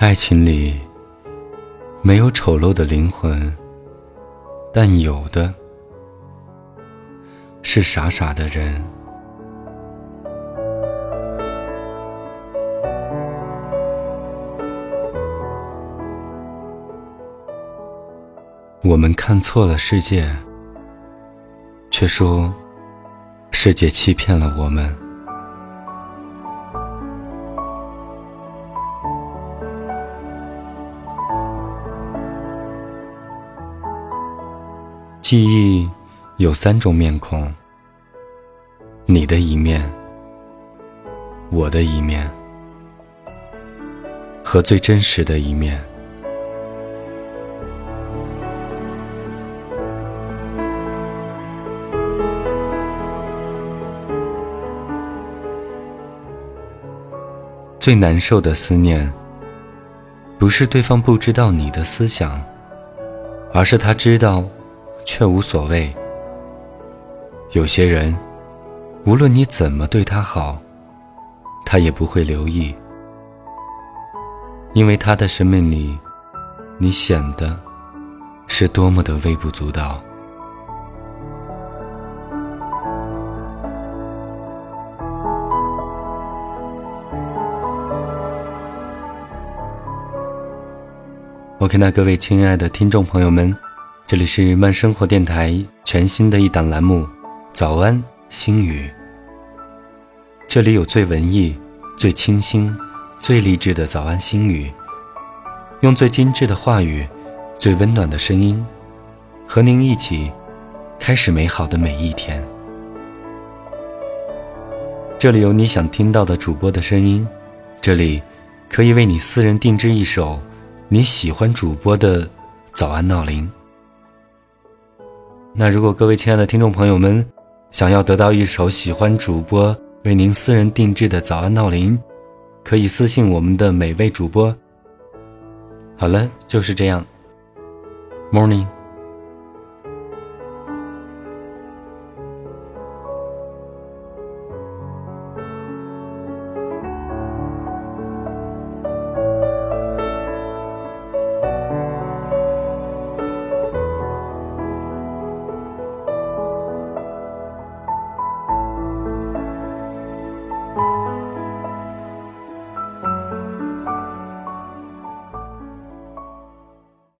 爱情里没有丑陋的灵魂，但有的是傻傻的人。我们看错了世界，却说世界欺骗了我们。记忆有三种面孔：你的一面、我的一面和最真实的一面。最难受的思念，不是对方不知道你的思想，而是他知道。却无所谓。有些人，无论你怎么对他好，他也不会留意，因为他的生命里，你显得是多么的微不足道。OK，那各位亲爱的听众朋友们。这里是慢生活电台全新的一档栏目《早安心语》。这里有最文艺、最清新、最励志的早安心语，用最精致的话语、最温暖的声音，和您一起开始美好的每一天。这里有你想听到的主播的声音，这里可以为你私人定制一首你喜欢主播的早安闹铃。那如果各位亲爱的听众朋友们想要得到一首喜欢主播为您私人定制的早安闹铃，可以私信我们的每位主播。好了，就是这样。Morning。